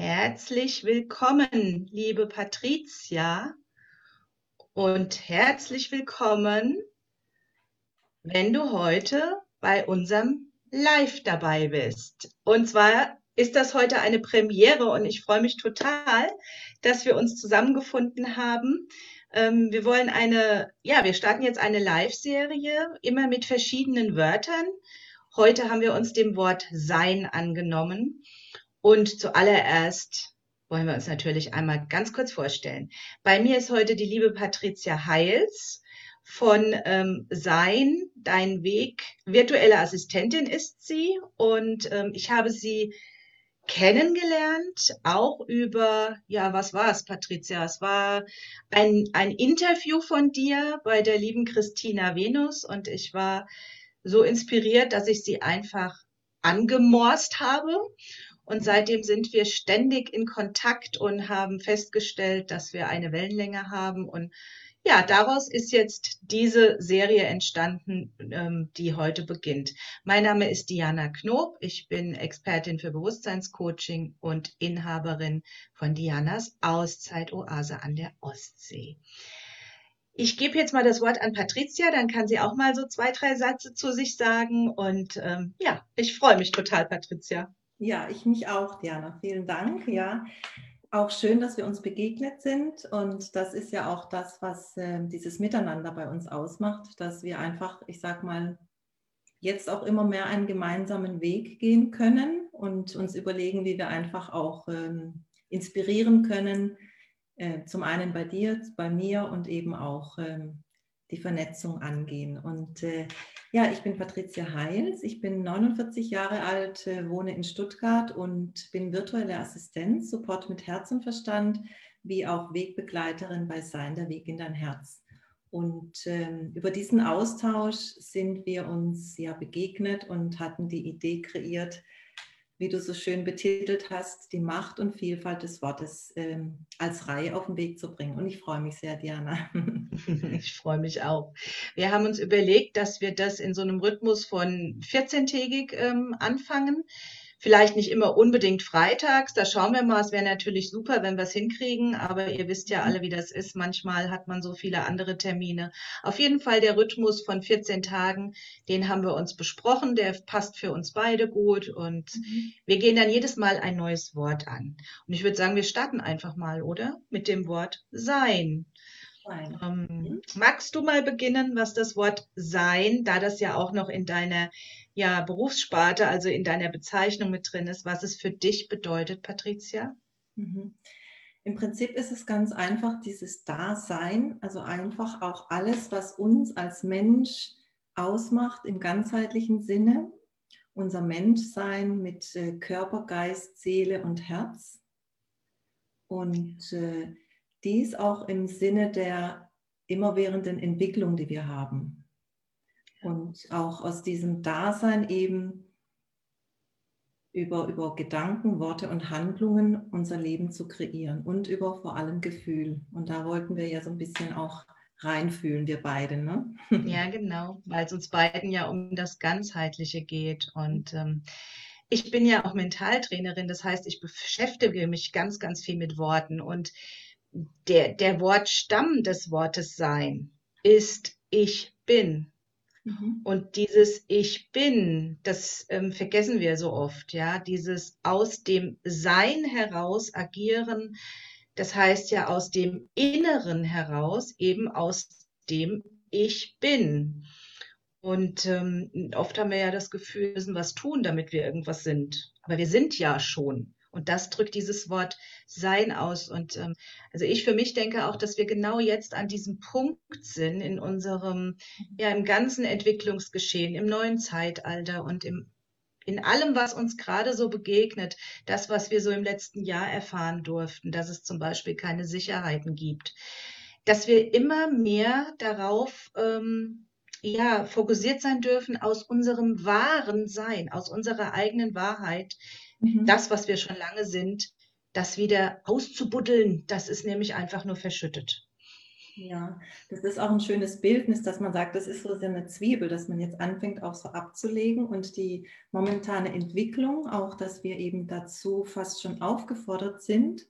Herzlich willkommen, liebe Patricia, und herzlich willkommen, wenn du heute bei unserem Live dabei bist. Und zwar ist das heute eine Premiere und ich freue mich total, dass wir uns zusammengefunden haben. Ähm, wir wollen eine, ja, wir starten jetzt eine Live-Serie, immer mit verschiedenen Wörtern. Heute haben wir uns dem Wort Sein angenommen. Und zuallererst wollen wir uns natürlich einmal ganz kurz vorstellen. Bei mir ist heute die liebe Patricia Heils von ähm, Sein, Dein Weg. Virtuelle Assistentin ist sie und ähm, ich habe sie kennengelernt, auch über, ja, was war es, Patricia? Es war ein, ein Interview von dir bei der lieben Christina Venus und ich war so inspiriert, dass ich sie einfach angemorst habe und seitdem sind wir ständig in Kontakt und haben festgestellt, dass wir eine Wellenlänge haben. Und ja, daraus ist jetzt diese Serie entstanden, ähm, die heute beginnt. Mein Name ist Diana Knob. Ich bin Expertin für Bewusstseinscoaching und Inhaberin von Dianas Auszeitoase an der Ostsee. Ich gebe jetzt mal das Wort an Patricia, dann kann sie auch mal so zwei, drei Sätze zu sich sagen. Und ähm, ja, ich freue mich total, Patricia. Ja, ich mich auch, Diana. Vielen Dank. Ja, auch schön, dass wir uns begegnet sind. Und das ist ja auch das, was äh, dieses Miteinander bei uns ausmacht, dass wir einfach, ich sag mal, jetzt auch immer mehr einen gemeinsamen Weg gehen können und uns überlegen, wie wir einfach auch ähm, inspirieren können. Äh, zum einen bei dir, bei mir und eben auch ähm, die Vernetzung angehen. Und äh, ja, ich bin Patricia Heils, ich bin 49 Jahre alt, äh, wohne in Stuttgart und bin virtuelle Assistenz, Support mit Herz und Verstand, wie auch Wegbegleiterin bei Sein, der Weg in dein Herz. Und ähm, über diesen Austausch sind wir uns ja begegnet und hatten die Idee kreiert, wie du so schön betitelt hast, die Macht und Vielfalt des Wortes ähm, als Reihe auf den Weg zu bringen. Und ich freue mich sehr, Diana. ich freue mich auch. Wir haben uns überlegt, dass wir das in so einem Rhythmus von 14-tägig ähm, anfangen. Vielleicht nicht immer unbedingt freitags, da schauen wir mal. Es wäre natürlich super, wenn wir es hinkriegen, aber ihr wisst ja mhm. alle, wie das ist. Manchmal hat man so viele andere Termine. Auf jeden Fall der Rhythmus von 14 Tagen, den haben wir uns besprochen. Der passt für uns beide gut und mhm. wir gehen dann jedes Mal ein neues Wort an. Und ich würde sagen, wir starten einfach mal, oder? Mit dem Wort sein. Ähm, mhm. magst du mal beginnen, was das Wort sein, da das ja auch noch in deiner ja, Berufssparte, also in deiner Bezeichnung mit drin ist, was es für dich bedeutet, Patricia? Mhm. Im Prinzip ist es ganz einfach, dieses Dasein, also einfach auch alles, was uns als Mensch ausmacht im ganzheitlichen Sinne, unser Menschsein mit äh, Körper, Geist, Seele und Herz. Und äh, dies auch im Sinne der immerwährenden Entwicklung, die wir haben. Und auch aus diesem Dasein eben über, über Gedanken, Worte und Handlungen unser Leben zu kreieren und über vor allem Gefühl. Und da wollten wir ja so ein bisschen auch reinfühlen, wir beide. Ne? Ja, genau, weil es uns beiden ja um das Ganzheitliche geht. Und ähm, ich bin ja auch Mentaltrainerin, das heißt, ich beschäftige mich ganz, ganz viel mit Worten. Und der, der Wortstamm des Wortes sein ist ich bin. Mhm. Und dieses Ich bin, das ähm, vergessen wir so oft, ja, dieses aus dem Sein heraus agieren, das heißt ja aus dem Inneren heraus, eben aus dem Ich bin. Und ähm, oft haben wir ja das Gefühl, wir müssen was tun, damit wir irgendwas sind. Aber wir sind ja schon. Und das drückt dieses Wort Sein aus. Und ähm, also ich für mich denke auch, dass wir genau jetzt an diesem Punkt sind in unserem, ja, im ganzen Entwicklungsgeschehen, im neuen Zeitalter und im in allem, was uns gerade so begegnet, das, was wir so im letzten Jahr erfahren durften, dass es zum Beispiel keine Sicherheiten gibt, dass wir immer mehr darauf ähm, ja, fokussiert sein dürfen, aus unserem wahren Sein, aus unserer eigenen Wahrheit Mhm. Das, was wir schon lange sind, das wieder auszubuddeln, das ist nämlich einfach nur verschüttet. Ja, das ist auch ein schönes Bildnis, dass man sagt, das ist so eine Zwiebel, dass man jetzt anfängt auch so abzulegen und die momentane Entwicklung, auch dass wir eben dazu fast schon aufgefordert sind,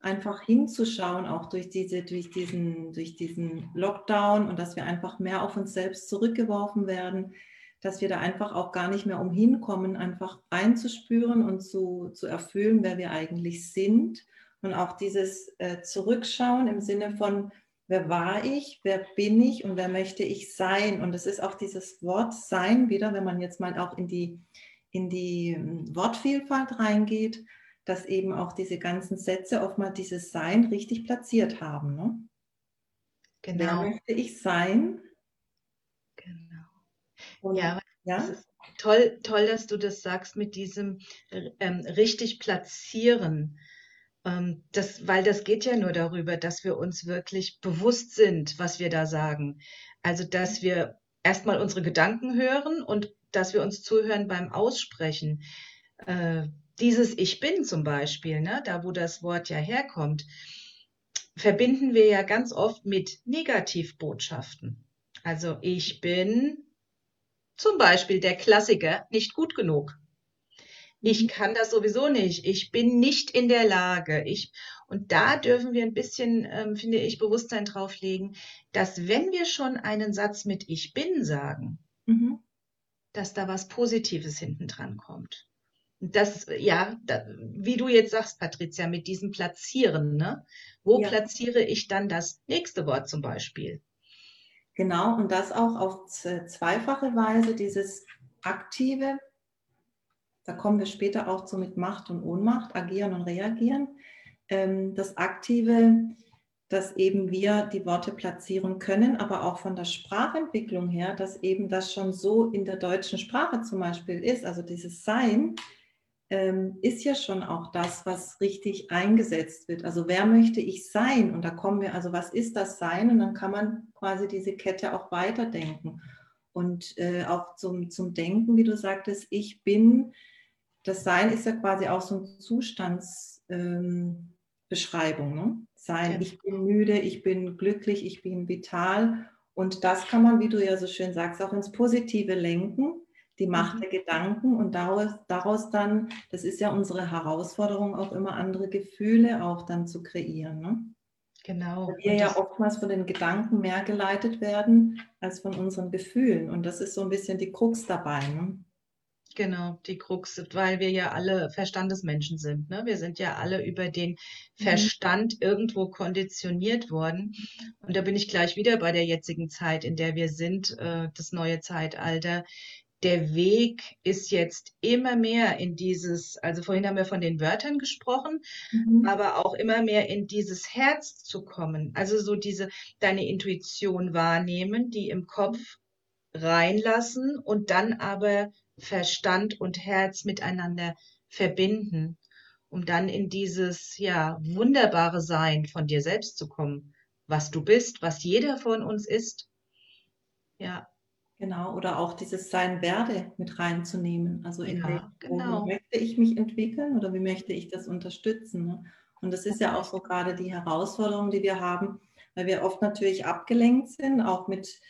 einfach hinzuschauen, auch durch, diese, durch, diesen, durch diesen Lockdown und dass wir einfach mehr auf uns selbst zurückgeworfen werden, dass wir da einfach auch gar nicht mehr umhin kommen, einfach reinzuspüren und zu, zu erfüllen, wer wir eigentlich sind und auch dieses äh, Zurückschauen im Sinne von, wer war ich, wer bin ich und wer möchte ich sein. Und es ist auch dieses Wort sein wieder, wenn man jetzt mal auch in die, in die ähm, Wortvielfalt reingeht, dass eben auch diese ganzen Sätze oftmals dieses Sein richtig platziert haben. Ne? Genau. Wer möchte ich sein? Und, ja, ja? toll, toll, dass du das sagst mit diesem ähm, richtig platzieren. Ähm, das, weil das geht ja nur darüber, dass wir uns wirklich bewusst sind, was wir da sagen. Also, dass wir erstmal unsere Gedanken hören und dass wir uns zuhören beim Aussprechen. Äh, dieses Ich bin zum Beispiel, ne, da wo das Wort ja herkommt, verbinden wir ja ganz oft mit Negativbotschaften. Also ich bin zum Beispiel der Klassiker nicht gut genug. Ich mhm. kann das sowieso nicht. Ich bin nicht in der Lage. Ich, und da dürfen wir ein bisschen, ähm, finde ich, Bewusstsein drauflegen, dass wenn wir schon einen Satz mit Ich bin sagen, mhm. dass da was Positives hinten dran kommt. Das, ja, da, wie du jetzt sagst, Patricia, mit diesem Platzieren, ne? Wo ja. platziere ich dann das nächste Wort zum Beispiel? Genau, und das auch auf zweifache Weise, dieses aktive da kommen wir später auch zu mit Macht und Ohnmacht, agieren und reagieren. Ähm, das Aktive, dass eben wir die Worte platzieren können, aber auch von der Sprachentwicklung her, dass eben das schon so in der deutschen Sprache zum Beispiel ist. Also dieses Sein ähm, ist ja schon auch das, was richtig eingesetzt wird. Also wer möchte ich sein? Und da kommen wir, also was ist das Sein? Und dann kann man quasi diese Kette auch weiterdenken. Und äh, auch zum, zum Denken, wie du sagtest, ich bin das Sein ist ja quasi auch so eine Zustandsbeschreibung. Ähm, ne? Sein, ich bin müde, ich bin glücklich, ich bin vital. Und das kann man, wie du ja so schön sagst, auch ins Positive lenken, die Macht mhm. der Gedanken und daraus, daraus dann, das ist ja unsere Herausforderung, auch immer andere Gefühle auch dann zu kreieren. Ne? Genau. Weil wir ja oftmals von den Gedanken mehr geleitet werden als von unseren Gefühlen. Und das ist so ein bisschen die Krux dabei. Ne? Genau, die Krux, weil wir ja alle Verstandesmenschen sind. Ne? Wir sind ja alle über den mhm. Verstand mhm. irgendwo konditioniert worden. Und da bin ich gleich wieder bei der jetzigen Zeit, in der wir sind, äh, das neue Zeitalter. Der Weg ist jetzt immer mehr in dieses, also vorhin haben wir von den Wörtern gesprochen, mhm. aber auch immer mehr in dieses Herz zu kommen. Also so diese, deine Intuition wahrnehmen, die im Kopf reinlassen und dann aber Verstand und Herz miteinander verbinden, um dann in dieses ja wunderbare Sein von dir selbst zu kommen, was du bist, was jeder von uns ist. Ja. Genau, oder auch dieses Sein werde mit reinzunehmen. Also in ja, genau. wie möchte ich mich entwickeln oder wie möchte ich das unterstützen? Ne? Und das ist ja auch so gerade die Herausforderung, die wir haben, weil wir oft natürlich abgelenkt sind, auch mit,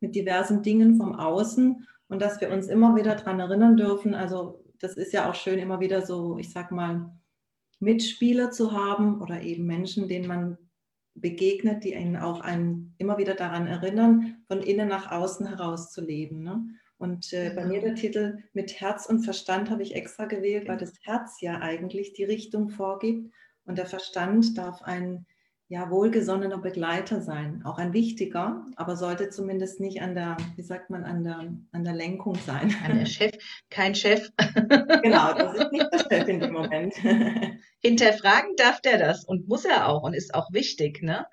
mit diversen Dingen vom Außen und dass wir uns immer wieder daran erinnern dürfen. Also das ist ja auch schön, immer wieder so, ich sag mal, Mitspieler zu haben oder eben Menschen, denen man begegnet, die einen auch einen immer wieder daran erinnern, von innen nach außen heraus zu leben. Ne? Und äh, bei mir der Titel mit Herz und Verstand habe ich extra gewählt, weil das Herz ja eigentlich die Richtung vorgibt und der Verstand darf einen ja, wohlgesonnener Begleiter sein, auch ein wichtiger, aber sollte zumindest nicht an der, wie sagt man, an der, an der Lenkung sein. An der Chef, kein Chef. genau, das ist nicht der Chef in dem Moment. Hinterfragen darf der das und muss er auch und ist auch wichtig, ne?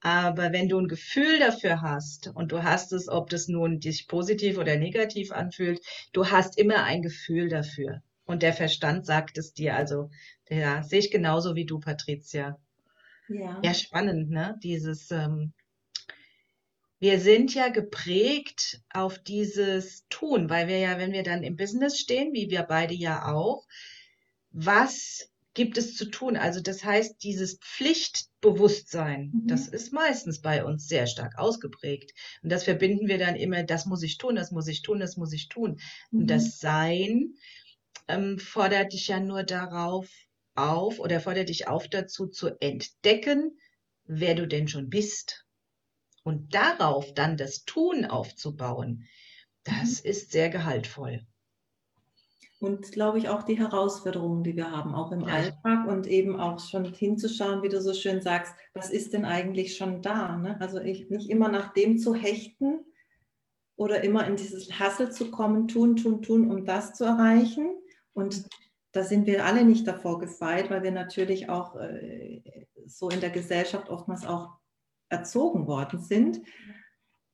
Aber wenn du ein Gefühl dafür hast und du hast es, ob das nun dich positiv oder negativ anfühlt, du hast immer ein Gefühl dafür. Und der Verstand sagt es dir. Also, ja, sehe ich genauso wie du, Patricia. Ja. ja, spannend, ne? Dieses, ähm, wir sind ja geprägt auf dieses Tun, weil wir ja, wenn wir dann im Business stehen, wie wir beide ja auch, was gibt es zu tun? Also das heißt, dieses Pflicht, Bewusstsein. Mhm. Das ist meistens bei uns sehr stark ausgeprägt. Und das verbinden wir dann immer, das muss ich tun, das muss ich tun, das muss ich tun. Und Mhm. das Sein ähm, fordert dich ja nur darauf auf oder fordert dich auf dazu zu entdecken, wer du denn schon bist. Und darauf dann das Tun aufzubauen, das ist sehr gehaltvoll. Und glaube ich auch die Herausforderungen, die wir haben, auch im Ja. Alltag und eben auch schon hinzuschauen, wie du so schön sagst, was ist denn eigentlich schon da? Ne? Also ich, nicht immer nach dem zu hechten oder immer in dieses Hassel zu kommen, tun, tun, tun, um das zu erreichen. Und da sind wir alle nicht davor gefeit, weil wir natürlich auch äh, so in der Gesellschaft oftmals auch erzogen worden sind.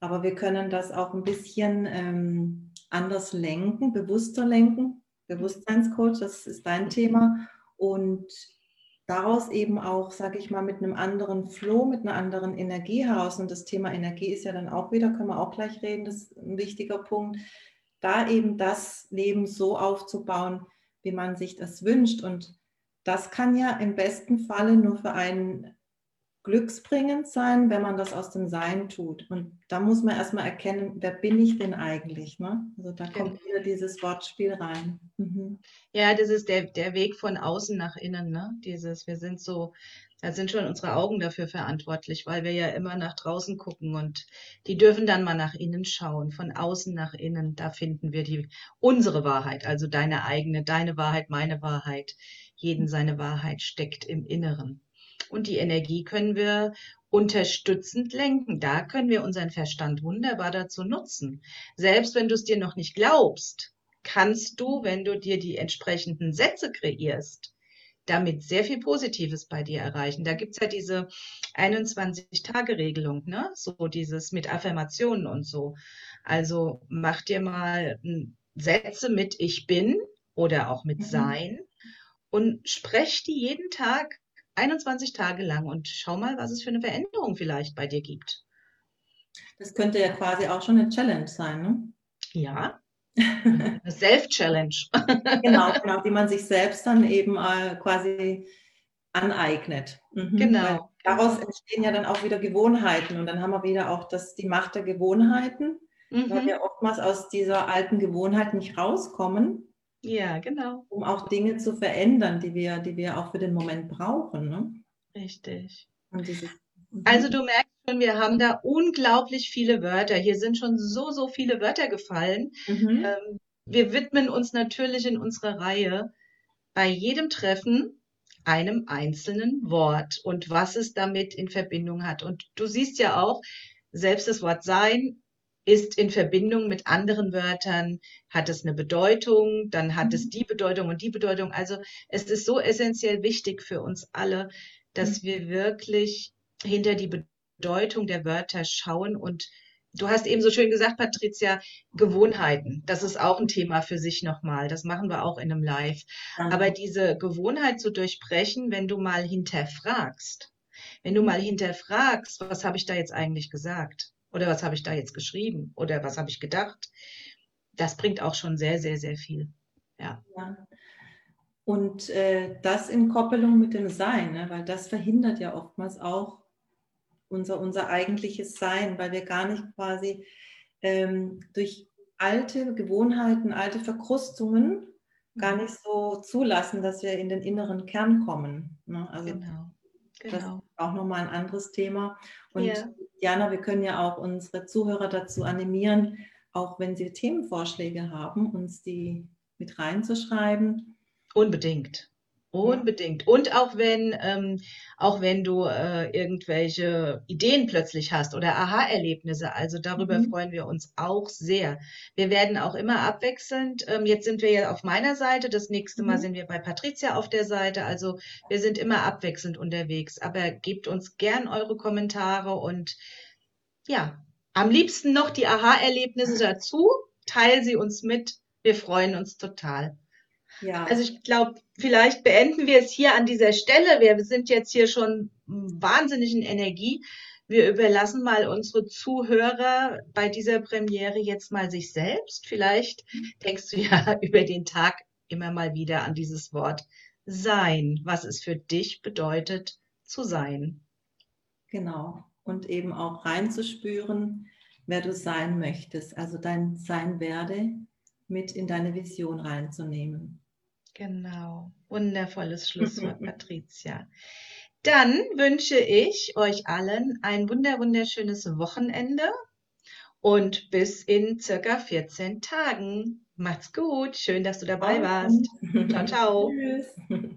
Aber wir können das auch ein bisschen ähm, anders lenken, bewusster lenken. Bewusstseinscoach, das ist dein Thema. Und daraus eben auch, sage ich mal, mit einem anderen Flow, mit einer anderen Energie heraus. Und das Thema Energie ist ja dann auch wieder, können wir auch gleich reden, das ist ein wichtiger Punkt, da eben das Leben so aufzubauen, wie man sich das wünscht. Und das kann ja im besten Falle nur für einen glücksbringend sein, wenn man das aus dem Sein tut. Und da muss man erstmal erkennen, wer bin ich denn eigentlich? Ne? Also da kommt wieder dieses Wortspiel rein. Mhm. Ja, das ist der, der Weg von außen nach innen, ne? Dieses, wir sind so, da sind schon unsere Augen dafür verantwortlich, weil wir ja immer nach draußen gucken und die dürfen dann mal nach innen schauen, von außen nach innen, da finden wir die, unsere Wahrheit, also deine eigene, deine Wahrheit, meine Wahrheit. Jeden seine Wahrheit steckt im Inneren. Und die Energie können wir unterstützend lenken. Da können wir unseren Verstand wunderbar dazu nutzen. Selbst wenn du es dir noch nicht glaubst, kannst du, wenn du dir die entsprechenden Sätze kreierst, damit sehr viel Positives bei dir erreichen. Da gibt's ja diese 21-Tage-Regelung, ne? So dieses mit Affirmationen und so. Also mach dir mal Sätze mit Ich bin oder auch mit Mhm. Sein und sprech die jeden Tag 21 Tage lang und schau mal, was es für eine Veränderung vielleicht bei dir gibt. Das könnte ja quasi auch schon eine Challenge sein. Ne? Ja, Self-Challenge. Genau, genau, die man sich selbst dann eben äh, quasi aneignet. Mhm. Weil Genau. daraus entstehen ja dann auch wieder Gewohnheiten und dann haben wir wieder auch das, die Macht der Gewohnheiten, weil Mhm. wir oftmals aus dieser alten Gewohnheit nicht rauskommen, Ja, genau. um auch Dinge zu verändern, die wir, die wir auch für den Moment brauchen. Ne? Richtig. Und dieses. Also du merkst schon, wir haben da unglaublich viele Wörter. Hier sind schon so, so viele Wörter gefallen. Mhm. Ähm, wir widmen uns natürlich in unserer Reihe bei jedem Treffen einem einzelnen Wort und was es damit in Verbindung hat. Und du siehst ja auch, selbst das Wort sein ist in Verbindung mit anderen Wörtern, hat es eine Bedeutung, dann hat es Mhm. die Bedeutung und die Bedeutung. Also es ist so essentiell wichtig für uns alle, dass wir wirklich hinter die Bedeutung der Wörter schauen und Du hast eben so schön gesagt, Patricia, Gewohnheiten. Das ist auch ein Thema für sich nochmal. Das machen wir auch in einem Live. Danke. Aber diese Gewohnheit zu durchbrechen, wenn du mal hinterfragst, wenn du mal hinterfragst, was habe ich da jetzt eigentlich gesagt? Oder was habe ich da jetzt geschrieben? Oder was habe ich gedacht? Das bringt auch schon sehr, sehr, sehr viel. Ja. Ja. Und äh, das in Koppelung mit dem Sein, ne? weil das verhindert ja oftmals auch unser, unser eigentliches Sein, weil wir gar nicht quasi ähm, durch alte Gewohnheiten, alte Verkrustungen gar Mhm. nicht so zulassen, dass wir in den inneren Kern kommen. Ne? Also Genau. das Genau. ist auch nochmal ein anderes Thema. Und Ja. Jana, wir können ja auch unsere Zuhörer dazu animieren, auch wenn sie Themenvorschläge haben, uns die mit reinzuschreiben. Unbedingt. Unbedingt. Und auch wenn, ähm, auch wenn du äh, irgendwelche Ideen plötzlich hast oder Aha-Erlebnisse, also darüber Mhm. freuen wir uns auch sehr. Wir werden auch immer abwechselnd. Ähm, jetzt sind wir ja auf meiner Seite, das nächste Mal Mhm. sind wir bei Patricia auf der Seite. Also wir sind immer abwechselnd unterwegs. Aber gebt uns gern eure Kommentare und ja, am liebsten noch die Aha-Erlebnisse dazu. Teil sie uns mit. Wir freuen uns total. Ja, Also ich glaube, vielleicht beenden wir es hier an dieser Stelle. Wir sind jetzt hier schon wahnsinnig in Energie. Wir überlassen mal unsere Zuhörer bei dieser Premiere jetzt mal sich selbst. Vielleicht denkst du ja über den Tag immer mal wieder an dieses Wort sein, was es für dich bedeutet zu sein. Genau. Und eben auch reinzuspüren, wer du sein möchtest, also dein Sein werde mit in deine Vision reinzunehmen. Genau. Wundervolles Schlusswort, Patricia. Dann wünsche ich euch allen ein wunder wunderschönes Wochenende und bis in circa 14 Tagen. Macht's gut. Schön, dass du dabei warst. Ciao, ciao. Tschüss.